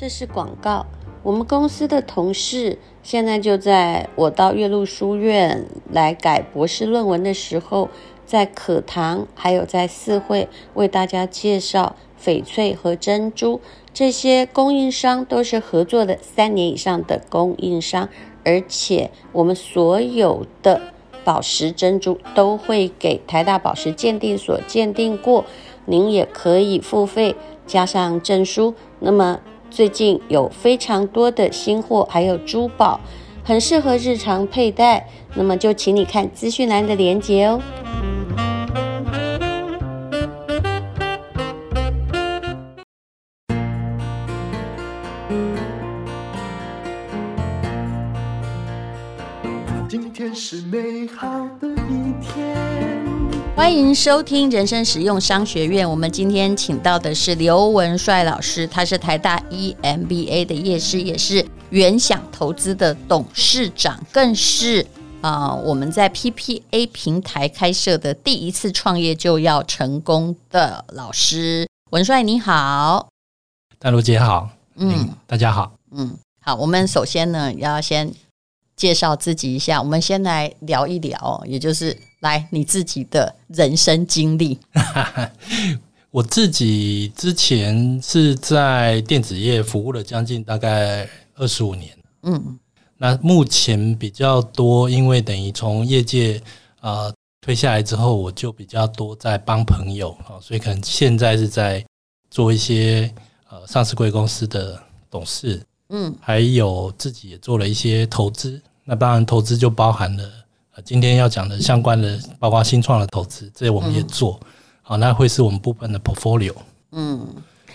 这是广告。我们公司的同事现在就在我到岳麓书院来改博士论文的时候，在课堂还有在四会为大家介绍翡翠和珍珠。这些供应商都是合作的三年以上的供应商，而且我们所有的宝石珍珠都会给台大宝石鉴定所鉴定过。您也可以付费加上证书。那么最近有非常多的新货，还有珠宝，很适合日常佩戴。那么就请你看资讯栏的链接哦。今天是美好的一天。欢迎收听人生实用商学院。我们今天请到的是刘文帅老师，他是台大 EMBA 的业师，也是原想投资的董事长，更是啊、呃、我们在 PPA 平台开设的第一次创业就要成功的老师。文帅你好，大陆姐好，嗯，大家好，嗯，好，我们首先呢要先介绍自己一下，我们先来聊一聊，也就是。来，你自己的人生经历。我自己之前是在电子业服务了将近大概二十五年。嗯，那目前比较多，因为等于从业界啊、呃、退下来之后，我就比较多在帮朋友啊，所以可能现在是在做一些呃上市贵公司的董事。嗯，还有自己也做了一些投资。那当然，投资就包含了。今天要讲的相关的，包括新创的投资，这些我们也做。嗯、好，那会是我们部分的 portfolio。嗯，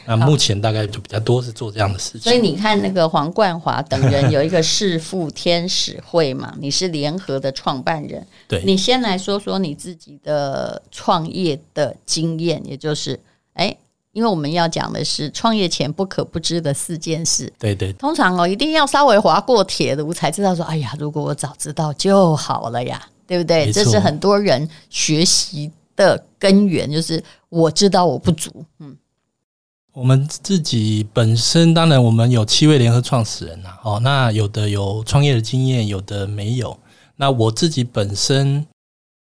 那目前大概就比较多是做这样的事情。所以你看，那个黄冠华等人有一个弑父天使会嘛？你是联合的创办人。对，你先来说说你自己的创业的经验，也就是，哎，因为我们要讲的是创业前不可不知的四件事。对对，通常哦，一定要稍微滑过铁路才知道说，哎呀，如果我早知道就好了呀。对不对？这是很多人学习的根源，就是我知道我不足。嗯，我们自己本身当然我们有七位联合创始人呐，哦，那有的有创业的经验，有的没有。那我自己本身，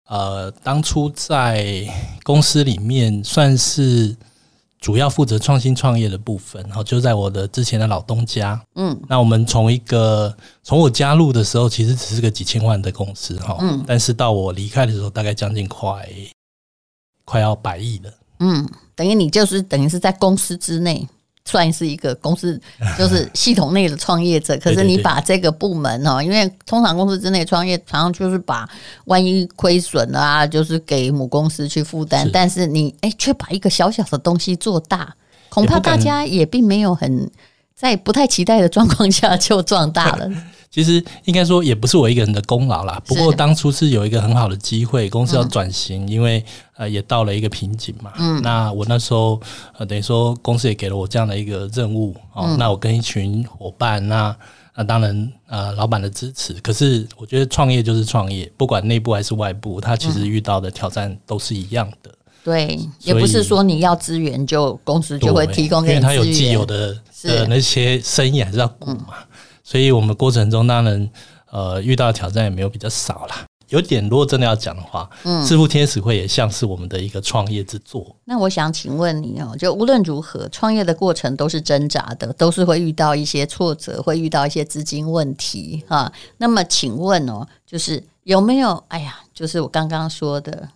呃，当初在公司里面算是。主要负责创新创业的部分，然后就在我的之前的老东家。嗯，那我们从一个从我加入的时候，其实只是个几千万的公司哈，嗯，但是到我离开的时候，大概将近快快要百亿了。嗯，等于你就是等于是在公司之内。算是一个公司，就是系统内的创业者。可是你把这个部门哦，因为通常公司之内创业，常常就是把万一亏损了啊，就是给母公司去负担。但是你哎，却把一个小小的东西做大，恐怕大家也并没有很在不太期待的状况下就壮大了。其实应该说也不是我一个人的功劳啦。不过当初是有一个很好的机会，公司要转型，因为呃也到了一个瓶颈嘛。嗯。那我那时候呃等于说公司也给了我这样的一个任务哦。那我跟一群伙伴，那那当然呃老板的支持。可是我觉得创业就是创业，不管内部还是外部，他其实遇到的挑战都是一样的。对，也不是说你要资源就公司就会提供给你资源，因为他有既有的呃那些生意还是要顾嘛。所以，我们过程中当然，呃，遇到的挑战也没有比较少啦。有点，如果真的要讲的话，嗯，识富天使会也像是我们的一个创业之作。那我想请问你哦，就无论如何，创业的过程都是挣扎的，都是会遇到一些挫折，会遇到一些资金问题哈。那么，请问哦，就是有没有？哎呀，就是我刚刚说的，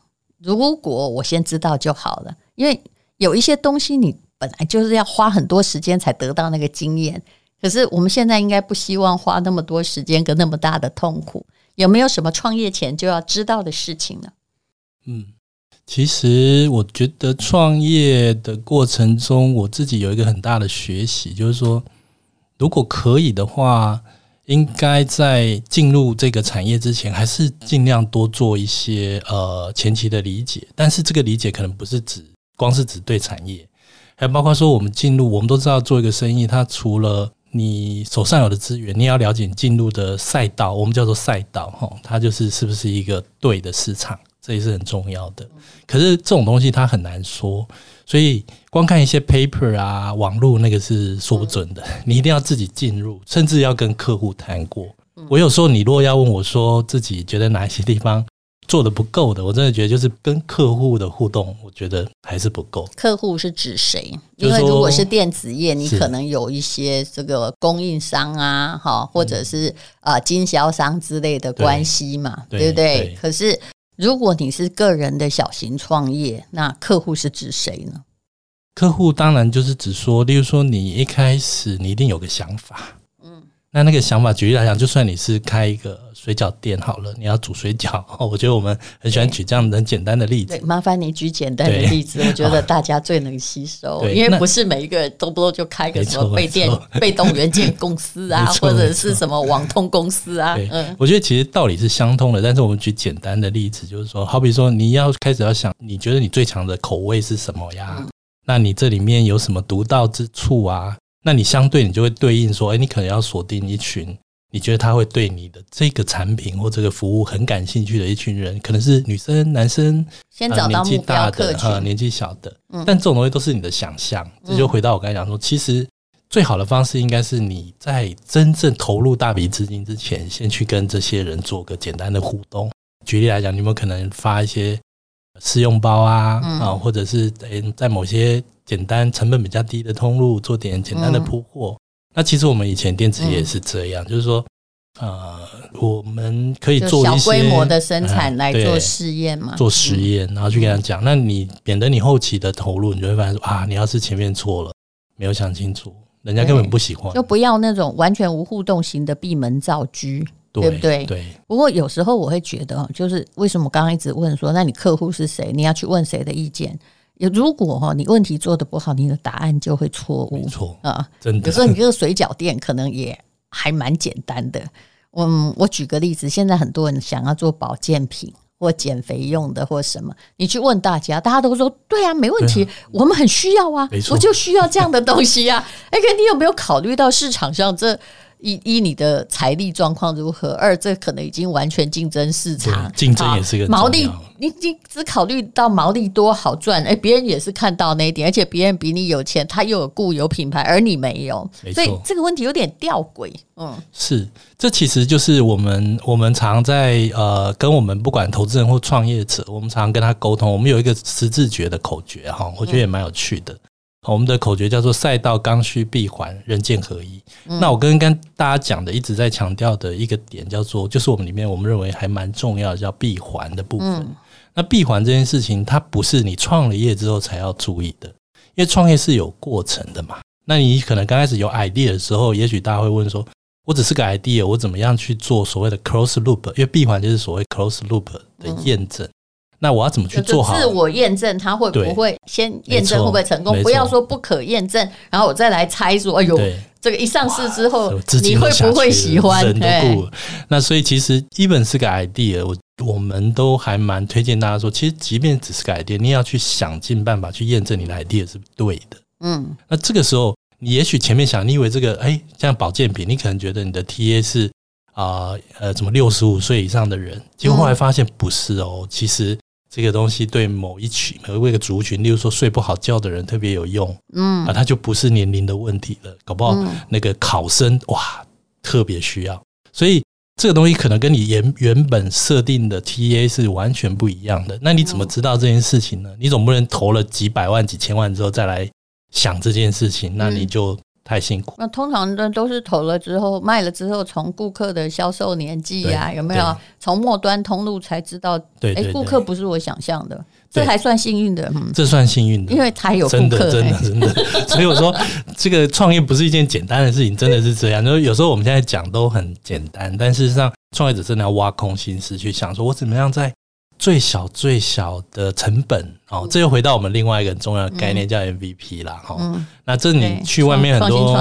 如果我先知道就好了，因为有一些东西你本来就是要花很多时间才得到那个经验。可是我们现在应该不希望花那么多时间跟那么大的痛苦，有没有什么创业前就要知道的事情呢？嗯，其实我觉得创业的过程中，我自己有一个很大的学习，就是说，如果可以的话，应该在进入这个产业之前，还是尽量多做一些呃前期的理解。但是这个理解可能不是指光是指对产业，还包括说我们进入，我们都知道做一个生意，它除了你手上有的资源，你也要了解进入的赛道，我们叫做赛道哈，它就是是不是一个对的市场，这也是很重要的。可是这种东西它很难说，所以光看一些 paper 啊，网络那个是说不准的，嗯、你一定要自己进入，甚至要跟客户谈过。嗯、我有时候你如果要问我说自己觉得哪些地方做的不够的，我真的觉得就是跟客户的互动，我觉得还是不够。客户是指谁？因为如果是电子业，你可能有一些这个供应商啊，哈，或者是啊经销商之类的关系嘛，对，对不对？对，可是如果你是个人的小型创业，那客户是指谁呢？客户当然就是指说，例如说你一开始你一定有个想法。那那个想法，举例来讲，就算你是开一个水饺店好了，你要煮水饺，我觉得我们很喜欢举这样很简单的例子。麻烦你举简单的例子，我觉得大家最能吸收，因为不是每一个人都不就开个什么被电 被动元件公司啊，或者是什么网通公司啊。嗯，我觉得其实道理是相通的，但是我们举简单的例子，就是说，好比说你要开始要想，你觉得你最强的口味是什么呀？嗯、那你这里面有什么独到之处啊？那你相对你就会对应说，哎，你可能要锁定一群你觉得他会对你的这个产品或这个服务很感兴趣的一群人，可能是女生、男生，先找到目标客群，呃，年纪小的。但这种东西都是你的想象。这就回到我刚才讲说，其实最好的方式应该是你在真正投入大笔资金之前，先去跟这些人做个简单的互动。举例来讲，你有没有可能发一些试用包啊，啊，或者是在某些。简单成本比较低的通路，做点简单的铺货。嗯、那其实我们以前电子业也是这样，嗯、就是说，呃，我们可以做一些小规模的生产来做试验嘛，做实验，然后去跟他讲。嗯、那你免得你后期的投入，你就会发现说啊，你要是前面错了，没有想清楚，人家根本不喜欢。就不要那种完全无互动型的闭门造车，对，对不对？对。不过有时候我会觉得，就是为什么刚刚一直问说，那你客户是谁？你要去问谁的意见？如果哈你问题做的不好，你的答案就会错误。没错啊，真的。有时候你这个水饺店可能也还蛮简单的。嗯，我举个例子，现在很多人想要做保健品或减肥用的或什么，你去问大家，大家都说对啊，没问题，我们很需要啊，我就需要这样的东西啊。哎，哥，你有没有考虑到市场上这？一一你的财力状况如何？二这可能已经完全竞争市场，竞争也是个毛利。你你只考虑到毛利多好赚，哎，别人也是看到那一点，而且别人比你有钱，他又有固有品牌，而你没有。所以这个问题有点吊诡。嗯，是，这其实就是我们我们常在呃跟我们不管投资人或创业者，我们常常跟他沟通，我们有一个十字诀的口诀哈，我觉得也蛮有趣的。嗯我们的口诀叫做“赛道刚需闭环，人剑合一”。嗯、那我跟跟大家讲的，一直在强调的一个点叫做，就是我们里面我们认为还蛮重要的叫闭环的部分。嗯、那闭环这件事情，它不是你创了业之后才要注意的，因为创业是有过程的嘛。那你可能刚开始有 idea 的时候，也许大家会问说：“我只是个 idea，我怎么样去做所谓的 close loop？” 因为闭环就是所谓 close loop 的验证。嗯那我要怎么去做好？自我验证，他会不会先验证会不会成功？不要说不可验证，然后我再来猜说，哎呦，这个一上市之后，你会不会喜欢？对。那所以其实一本是个 idea，我我们都还蛮推荐大家说，其实即便只是个 idea，你也要去想尽办法去验证你的 idea 是对的。嗯。那这个时候，你也许前面想，你以为这个哎，像保健品，你可能觉得你的 TA 是啊呃，怎么六十五岁以上的人，结果后来发现不是哦，其实。这个东西对某一群、某一个族群，例如说睡不好觉的人特别有用，嗯啊，它就不是年龄的问题了，搞不好那个考生哇特别需要，所以这个东西可能跟你原原本设定的 TA 是完全不一样的。那你怎么知道这件事情呢？你总不能投了几百万、几千万之后再来想这件事情，那你就。太辛苦。那通常的都是投了之后，卖了之后，从顾客的销售年纪呀，有没有从末端通路才知道？对，哎，顾客不是我想象的，这还算幸运的。嗯，这算幸运的，因为他有顾客，真的真的真的。所以我说，这个创业不是一件简单的事情，真的是这样。就是有时候我们现在讲都很简单，但事实上，创业者真的要挖空心思去想，说我怎么样在。最小最小的成本哦，这又回到我们另外一个很重要的概念，叫 MVP 啦。哈、嗯。那这你去外面很多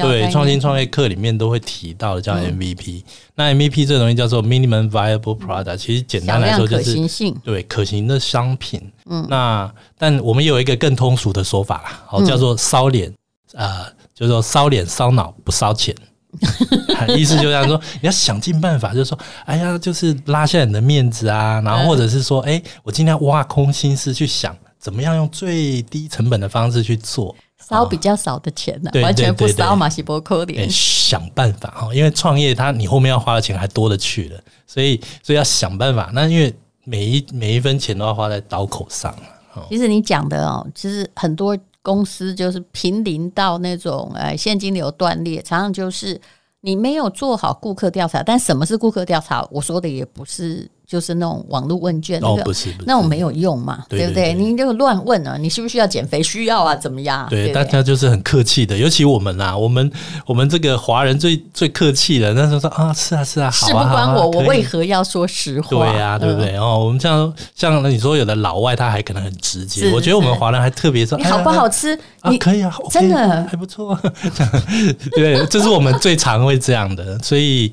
对创新创业课里面都会提到的，叫 MVP。嗯、那 MVP 这个东西叫做 Minimum Viable Product，其实简单来说就是对可行的商品。嗯。那但我们有一个更通俗的说法啦，哦，叫做烧脸啊，就是说烧脸烧脑不烧钱。意思就这样说，你要想尽办法，就是说，哎呀，就是拉下你的面子啊，然后或者是说，哎，我今天挖空心思去想怎么样用最低成本的方式去做，烧比较少的钱呢、啊？哦、完全不烧嘛，是不可能。想办法哈，因为创业它你后面要花的钱还多了去了，所以所以要想办法。那因为每一每一分钱都要花在刀口上。其实你讲的哦，其实很多公司就是濒临到那种呃现金流断裂，常常就是你没有做好顾客调查。但什么是顾客调查？我说的也不是。就是那种网络问卷，哦，不那种没有用嘛，对不对？你就乱问啊，你需不需要减肥？需要啊，怎么样？对，大家就是很客气的，尤其我们啊，我们我们这个华人最最客气的，那时候说啊，是啊，是啊，事不关我，我为何要说实话？对呀，对不对？哦，我们像像你说有的老外他还可能很直接，我觉得我们华人还特别说，你好不好吃？你可以啊，真的还不错。对，这是我们最常会这样的，所以。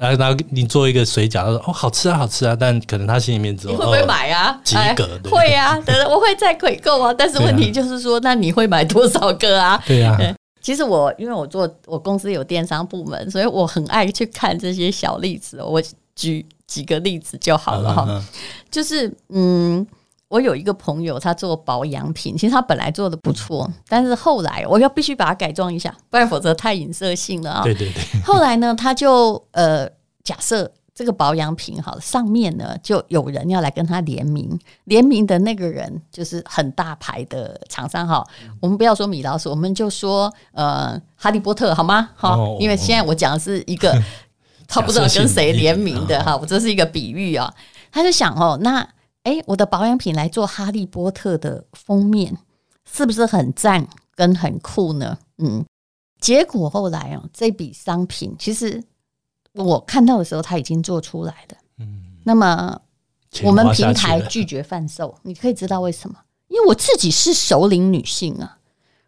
然后，然后你做一个水饺，他说：“哦，好吃啊，好吃啊。”但可能他心里面只有，你会不会买啊？几个？会啊，等 等，我会再回购啊。但是问题就是说，那你会买多少个啊？对呀。其实我因为我做我公司有电商部门，所以我很爱去看这些小例子。我举几个例子就好了哈。就是嗯。我有一个朋友，他做保养品，其实他本来做的不错，但是后来我要必须把它改装一下，不然否则太隐色性了啊。对对对。后来呢，他就呃，假设这个保养品好了，上面呢就有人要来跟他联名，联名的那个人就是很大牌的厂商哈。我们不要说米老鼠，我们就说呃哈利波特好吗？好，因为现在我讲的是一个 他不知道跟谁联名的哈，我这是一个比喻啊。他就想哦，那。哎，我的保养品来做《哈利波特》的封面，是不是很赞跟很酷呢？嗯，结果后来啊，这笔商品其实我看到的时候，它已经做出来了。嗯，那么我们平台拒绝贩售，你可以知道为什么？因为我自己是熟龄女性啊。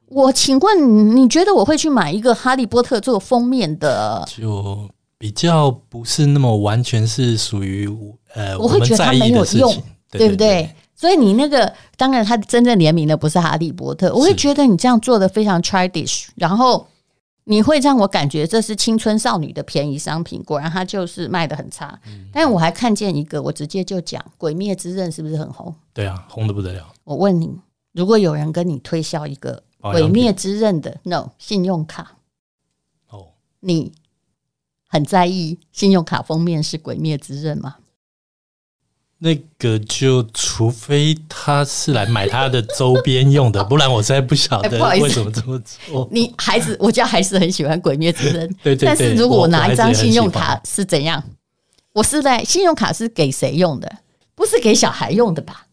我请问，你觉得我会去买一个《哈利波特》做封面的？就比较不是那么完全是属于呃，我会觉得它没有用。对不对？所以你那个当然，他真正联名的不是哈利波特。我会觉得你这样做的非常 childish，然后你会让我感觉这是青春少女的便宜商品。果然，它就是卖的很差。嗯、但我还看见一个，我直接就讲《鬼灭之刃》是不是很红？对啊，红的不得了。我问你，如果有人跟你推销一个《鬼灭之刃》的 no 信用卡，哦，你很在意信用卡封面是《鬼灭之刃》吗？那个就除非他是来买他的周边用的，不然我实在不晓得为什么这么做。你孩子，我家孩子很喜欢《鬼灭之刃》，对对对。但是如果我拿一张信用卡是怎样？我是在信用卡是给谁用的？不是给小孩用的吧？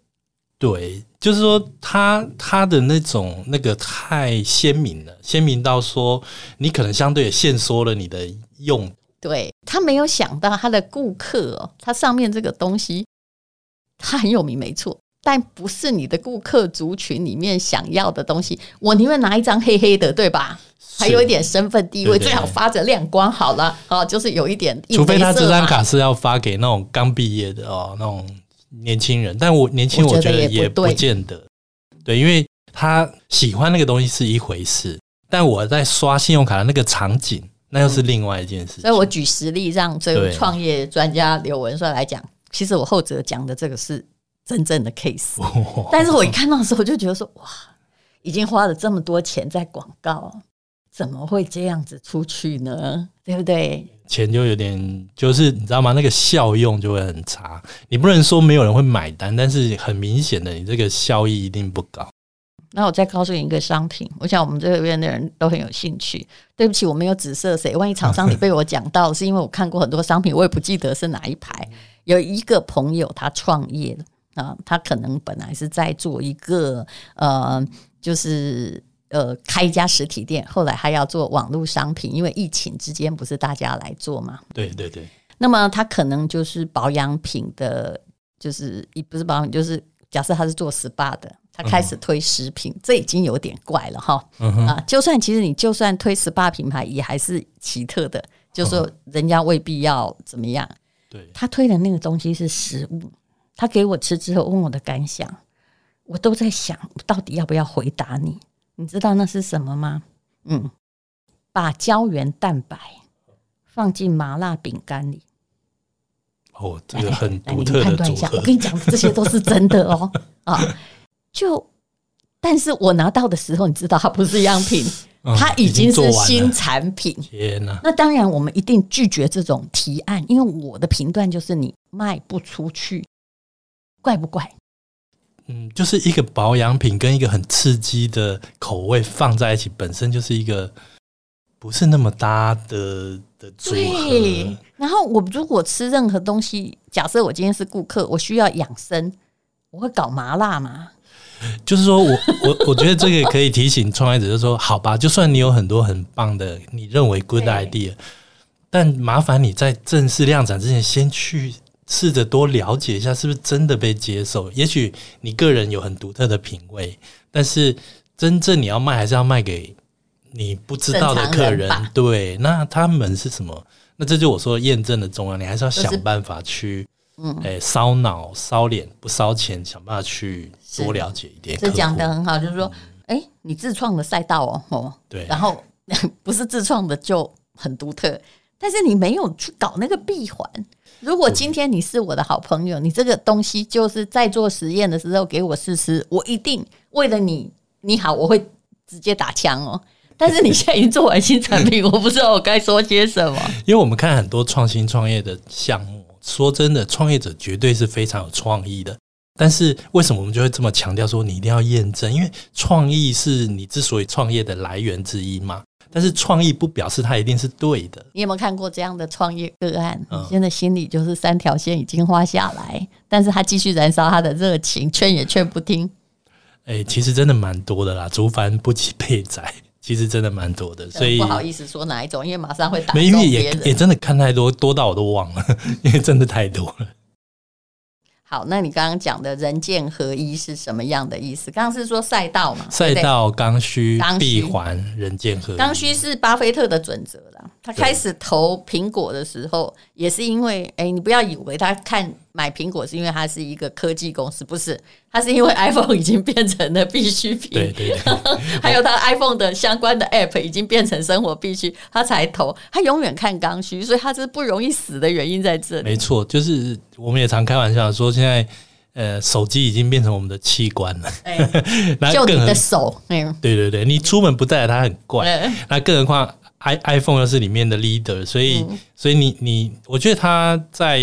对，就是说他他的那种那个太鲜明了，鲜明到说你可能相对也限缩了你的用。对，他没有想到他的顾客哦，他上面这个东西。他很有名，没错，但不是你的顾客族群里面想要的东西。我宁愿拿一张黑黑的，对吧？还有一点身份地位，最好发着亮光好了。哦，就是有一点。除非他这张卡是要发给那种刚毕业的哦，那种年轻人。但我年轻，我觉得也不见得。对，因为他喜欢那个东西是一回事，但我在刷信用卡的那个场景，那又是另外一件事。所以我举实例让这位创业专家刘文帅来讲。其实我后者讲的这个是真正的 case，但是我一看到的时候，我就觉得说，哇，已经花了这么多钱在广告，怎么会这样子出去呢？对不对？钱就有点，就是你知道吗？那个效用就会很差。你不能说没有人会买单，但是很明显的，你这个效益一定不高。那我再告诉你一个商品，我想我们这边的人都很有兴趣。对不起，我没有指涉谁，万一厂商你被我讲到，是因为我看过很多商品，我也不记得是哪一排。有一个朋友，他创业了啊，他可能本来是在做一个呃，就是呃开一家实体店，后来他要做网络商品，因为疫情之间不是大家来做嘛？对对对。那么他可能就是保养品的，就是也不是保养品，就是假设他是做 SPA 的，他开始推食品，嗯、这已经有点怪了哈。嗯啊，就算其实你就算推 SPA 品牌，也还是奇特的，就是说人家未必要怎么样。对，他推的那个东西是食物，他给我吃之后问我的感想，我都在想到底要不要回答你？你知道那是什么吗？嗯，把胶原蛋白放进麻辣饼干里。哦，这个很独特的组合。我跟你讲，这些都是真的哦 啊！就，但是我拿到的时候，你知道它不是样品，嗯、它已经是新产品。天哪！那当然，我们一定拒绝这种提案，因为我的评断就是你卖不出去，怪不怪？嗯，就是一个保养品跟一个很刺激的口味放在一起，本身就是一个不是那么搭的的组合。对。然后我如果吃任何东西，假设我今天是顾客，我需要养生，我会搞麻辣吗？就是说我 我我觉得这个可以提醒创业者，就是说，好吧，就算你有很多很棒的你认为 good idea，但麻烦你在正式量产之前，先去。试着多了解一下，是不是真的被接受？也许你个人有很独特的品味，但是真正你要卖，还是要卖给你不知道的客人。人对，那他们是什么？那这就我说验证的重要，你还是要想办法去，嗯，哎，烧脑、烧脸不烧钱，想办法去多了解一点。这讲的很好，就是说，哎、嗯，你自创的赛道哦，哦，对，然后 不是自创的就很独特，但是你没有去搞那个闭环。如果今天你是我的好朋友，你这个东西就是在做实验的时候给我试试，我一定为了你你好，我会直接打枪哦。但是你现在已经做完新产品，我不知道我该说些什么。因为我们看很多创新创业的项目，说真的，创业者绝对是非常有创意的。但是为什么我们就会这么强调说你一定要验证？因为创意是你之所以创业的来源之一嘛。但是创意不表示它一定是对的。你有没有看过这样的创业个案？嗯、现在心里就是三条线已经画下来，但是他继续燃烧他的热情，劝也劝不听。哎、欸，其实真的蛮多的啦，竹凡不及被宰，其实真的蛮多的。所以不好意思说哪一种，因为马上会打。没，因为也也真的看太多，多到我都忘了，因为真的太多了。好，那你刚刚讲的人剑合一是什么样的意思？刚刚是说赛道嘛？赛道刚需闭环人剑合一。刚需是巴菲特的准则啦。他开始投苹果的时候，也是因为，哎、欸，你不要以为他看买苹果是因为它是一个科技公司，不是，它是因为 iPhone 已经变成了必需品，对对，对，还有它 iPhone 的相关的 App 已经变成生活必需，它才投。它永远看刚需，所以它是不容易死的原因在这里。没错，就是我们也常开玩笑说，现在呃，手机已经变成我们的器官了。就你的手，对对对，你出门不带它很怪。欸、那更何况 i iPhone 又是里面的 leader，所以、嗯、所以你你，我觉得他在。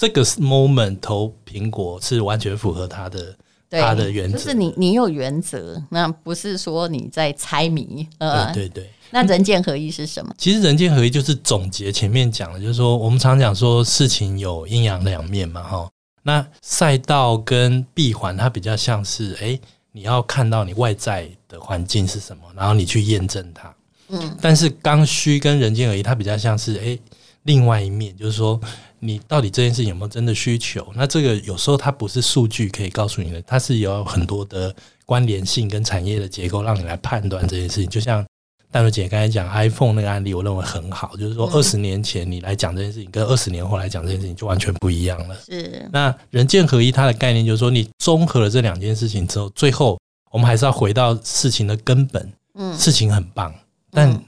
这个 moment 投苹果是完全符合他的他的原则，就是你你有原则，那不是说你在猜谜。呃，对对对。那人剑合一是什么？其实人剑合一就是总结前面讲的，就是说我们常讲说事情有阴阳两面嘛，哈。那赛道跟闭环它比较像是，哎，你要看到你外在的环境是什么，然后你去验证它。嗯。但是刚需跟人间合一，它比较像是，哎，另外一面，就是说。你到底这件事情有没有真的需求？那这个有时候它不是数据可以告诉你的，它是有很多的关联性跟产业的结构让你来判断这件事情。就像淡如姐刚才讲 iPhone 那个案例，我认为很好，就是说二十年前你来讲这件事情，跟二十年后来讲这件事情就完全不一样了。是。那人剑合一，它的概念就是说，你综合了这两件事情之后，最后我们还是要回到事情的根本。嗯，事情很棒，但。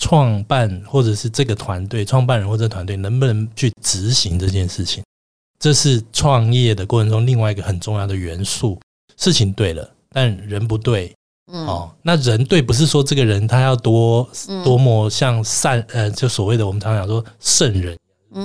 创办或者是这个团队，创办人或者团队能不能去执行这件事情，这是创业的过程中另外一个很重要的元素。事情对了，但人不对，嗯、哦，那人对不是说这个人他要多多么像善，呃，就所谓的我们常常讲说圣人，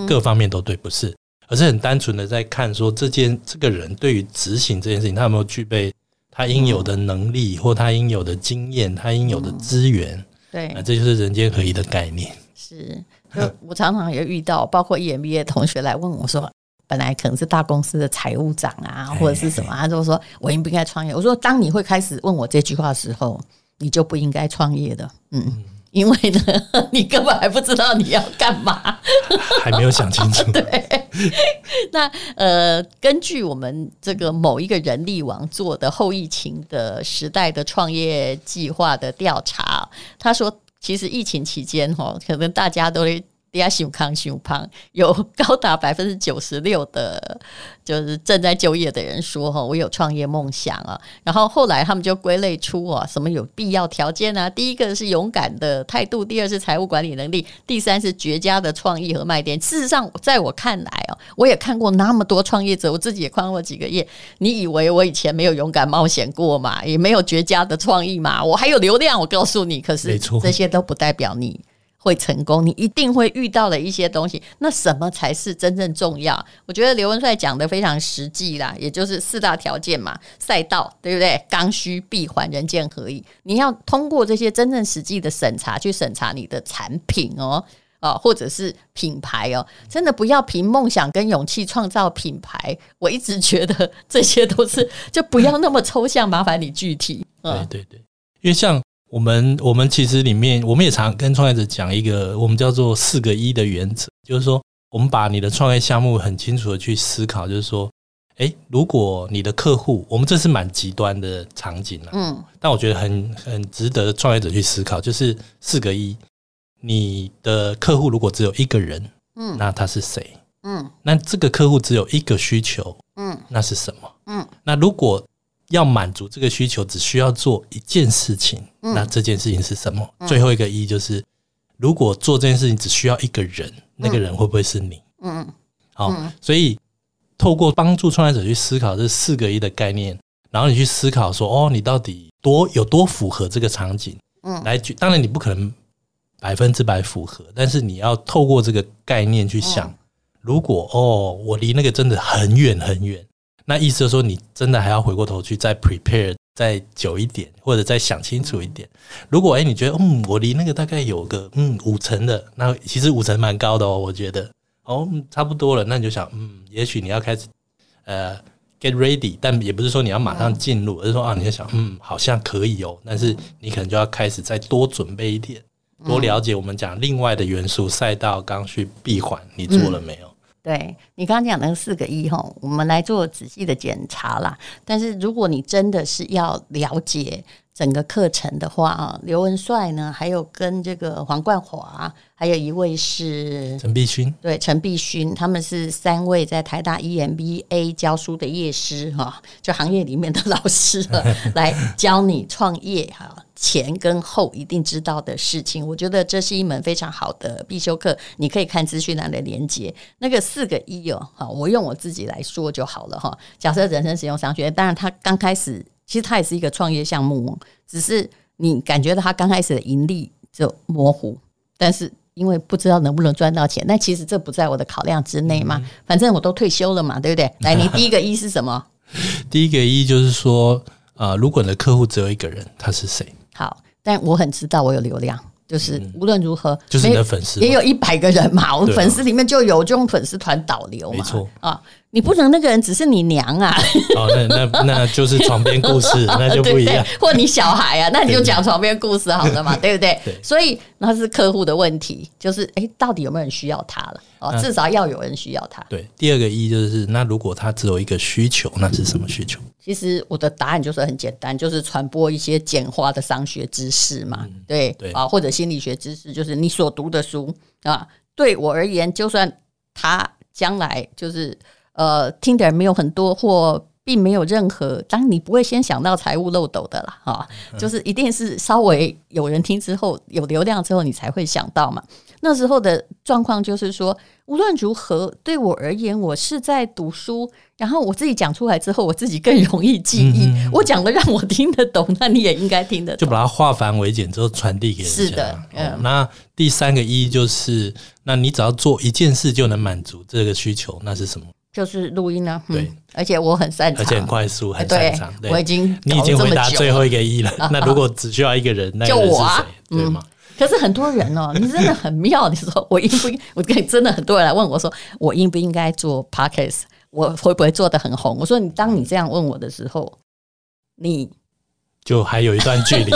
各方面都对，不是，而是很单纯的在看说这件这个人对于执行这件事情，他有没有具备他应有的能力，或他应有的经验，他应有的资源。对，那这就是人间合一的概念。是，就我常常也遇到，包括 EMBA 的同学来问我说，本来可能是大公司的财务长啊，或者是什么，他就说我应不应该创业？我说，当你会开始问我这句话的时候，你就不应该创业的。嗯，因为呢，你根本还不知道你要干嘛，还没有想清楚。对，那呃，根据我们这个某一个人力网做的后疫情的时代的创业计划的调查，他说。其实疫情期间，哈，可能大家都底下熊康熊胖，有高达百分之九十六的，就是正在就业的人说哈，我有创业梦想啊。然后后来他们就归类出啊，什么有必要条件啊？第一个是勇敢的态度，第二是财务管理能力，第三是绝佳的创意和卖点。事实上，在我看来哦，我也看过那么多创业者，我自己也看过几个业。你以为我以前没有勇敢冒险过嘛？也没有绝佳的创意嘛？我还有流量，我告诉你，可是这些都不代表你。会成功，你一定会遇到的一些东西。那什么才是真正重要？我觉得刘文帅讲的非常实际啦，也就是四大条件嘛，赛道对不对？刚需闭环，人剑合一。你要通过这些真正实际的审查去审查你的产品哦，哦，或者是品牌哦，真的不要凭梦想跟勇气创造品牌。我一直觉得这些都是，就不要那么抽象，麻烦你具体。对对对，因为像。我们我们其实里面，我们也常跟创业者讲一个我们叫做四个一的原则，就是说，我们把你的创业项目很清楚的去思考，就是说，哎，如果你的客户，我们这是蛮极端的场景了，嗯，但我觉得很很值得创业者去思考，就是四个一，你的客户如果只有一个人，嗯，那他是谁？嗯，那这个客户只有一个需求，嗯，那是什么？嗯，那如果要满足这个需求，只需要做一件事情。嗯、那这件事情是什么？嗯、最后一个一就是，如果做这件事情只需要一个人，嗯、那个人会不会是你？嗯，好，嗯、所以透过帮助创业者去思考这四个一的概念，然后你去思考说，哦，你到底多有多符合这个场景？嗯，来，当然你不可能百分之百符合，但是你要透过这个概念去想，嗯、如果哦，我离那个真的很远很远。那意思就是说，你真的还要回过头去再 prepare 再久一点，或者再想清楚一点。如果诶、欸，你觉得嗯，我离那个大概有个嗯五成的，那其实五成蛮高的哦，我觉得哦差不多了。那你就想嗯，也许你要开始呃 get ready，但也不是说你要马上进入，而是说啊，你就想嗯，好像可以哦。但是你可能就要开始再多准备一点，多了解我们讲另外的元素，赛道、刚需、闭环，你做了没有？对，你刚刚讲的四个一哈，我们来做仔细的检查啦。但是如果你真的是要了解整个课程的话啊，刘文帅呢，还有跟这个黄冠华，还有一位是陈碧勋，对，陈碧勋，他们是三位在台大 EMBA 教书的业师哈，就行业里面的老师 来教你创业哈。前跟后一定知道的事情，我觉得这是一门非常好的必修课。你可以看资讯栏的连接，那个四个一哦，好，我用我自己来说就好了哈。假设人生使用商学院，当然他刚开始其实它也是一个创业项目，只是你感觉到它刚开始的盈利就模糊，但是因为不知道能不能赚到钱，那其实这不在我的考量之内嘛。反正我都退休了嘛，对不对？来，你第一个一是什么？第一个一就是说，呃，如果你的客户只有一个人，他是谁？好，但我很知道我有流量，就是无论如何，嗯、就是你的粉丝也有一百个人嘛，我粉丝里面就有这种粉丝团导流嘛，没错啊。你不能那个人只是你娘啊！哦，那那那就是床边故事，那就不一样。或你小孩啊，那你就讲床边故事好了嘛，对不对？所以那是客户的问题，就是哎，到底有没有人需要他了？哦，至少要有人需要他。对，第二个一就是，那如果他只有一个需求，那是什么需求？其实我的答案就是很简单，就是传播一些简化的商学知识嘛。对对啊，或者心理学知识，就是你所读的书啊。对我而言，就算他将来就是。呃，听的人没有很多，或并没有任何，当然你不会先想到财务漏斗的啦，哈，就是一定是稍微有人听之后，有流量之后，你才会想到嘛。那时候的状况就是说，无论如何，对我而言，我是在读书，然后我自己讲出来之后，我自己更容易记忆。嗯、我讲的让我听得懂，那你也应该听得懂。就把它化繁为简之后传递给人家。是的，嗯、哦。那第三个一就是，那你只要做一件事就能满足这个需求，那是什么？就是录音呢，对，而且我很擅长，而且很快速，很擅长。我已经你已经回答最后一个一了。那如果只需要一个人，那就我啊，对吗？可是很多人哦，你真的很妙。你说我应不应？我跟你真的很多人来问我说，我应不应该做 Podcast？我会不会做得很红？我说你当你这样问我的时候，你就还有一段距离，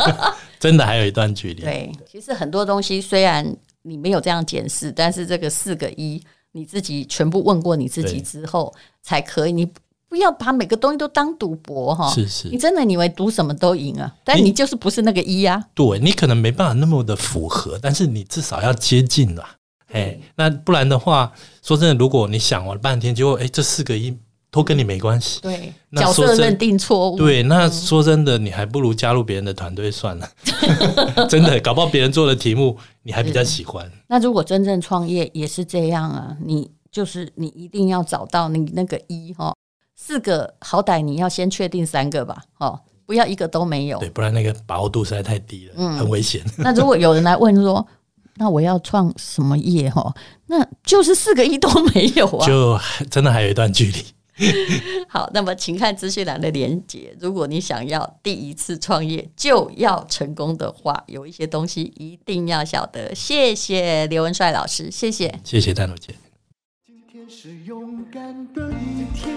真的还有一段距离。对，其实很多东西虽然你没有这样检视，但是这个四个一。你自己全部问过你自己之后才可以，你不要把每个东西都当赌博哈。是是，你真的以为赌什么都赢啊？但你就是不是那个一啊？对，你可能没办法那么的符合，但是你至少要接近啦。哎，那不然的话，说真的，如果你想了半天，结果哎，这四个亿都跟你没关系，对，角色认定错误，对，那说真的，你还不如加入别人的团队算了，真的，搞不好别人做的题目你还比较喜欢。那如果真正创业也是这样啊，你就是你一定要找到你那个一哈，四个好歹你要先确定三个吧，哦。不要一个都没有，对，不然那个把握度实在太低了，嗯，很危险。那如果有人来问说，那我要创什么业哈？那就是四个亿都没有啊，就真的还有一段距离。好，那么请看资讯栏的连接。如果你想要第一次创业就要成功的话，有一些东西一定要晓得。谢谢刘文帅老师，谢谢，谢谢淡如姐。今天是勇敢的一天，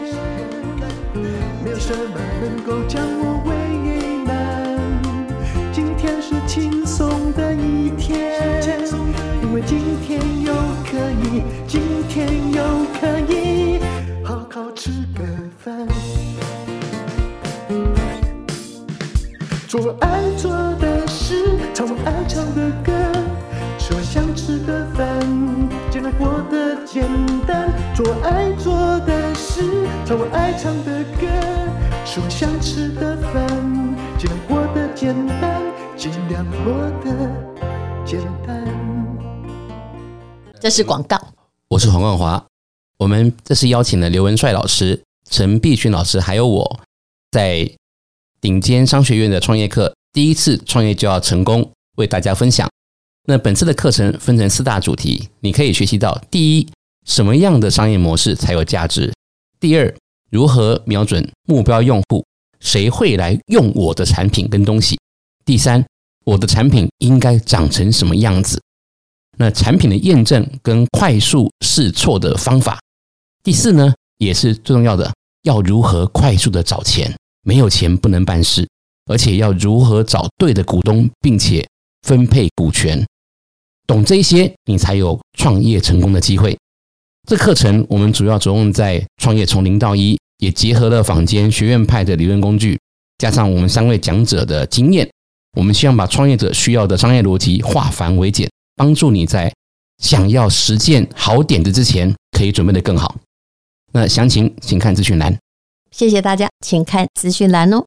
没有什么能够将我这是广告。我是黄冠华。我们这次邀请了刘文帅老师、陈碧群老师，还有我，在顶尖商学院的创业课，第一次创业就要成功，为大家分享。那本次的课程分成四大主题，你可以学习到：第一，什么样的商业模式才有价值；第二，如何瞄准目标用户，谁会来用我的产品跟东西。第三，我的产品应该长成什么样子？那产品的验证跟快速试错的方法。第四呢，也是最重要的，要如何快速的找钱？没有钱不能办事，而且要如何找对的股东，并且分配股权。懂这些，你才有创业成功的机会。这课程我们主要着重在创业从零到一，也结合了坊间学院派的理论工具，加上我们三位讲者的经验。我们希望把创业者需要的商业逻辑化繁为简，帮助你在想要实践好点子之前，可以准备的更好。那详情请看资讯栏。谢谢大家，请看资讯栏哦。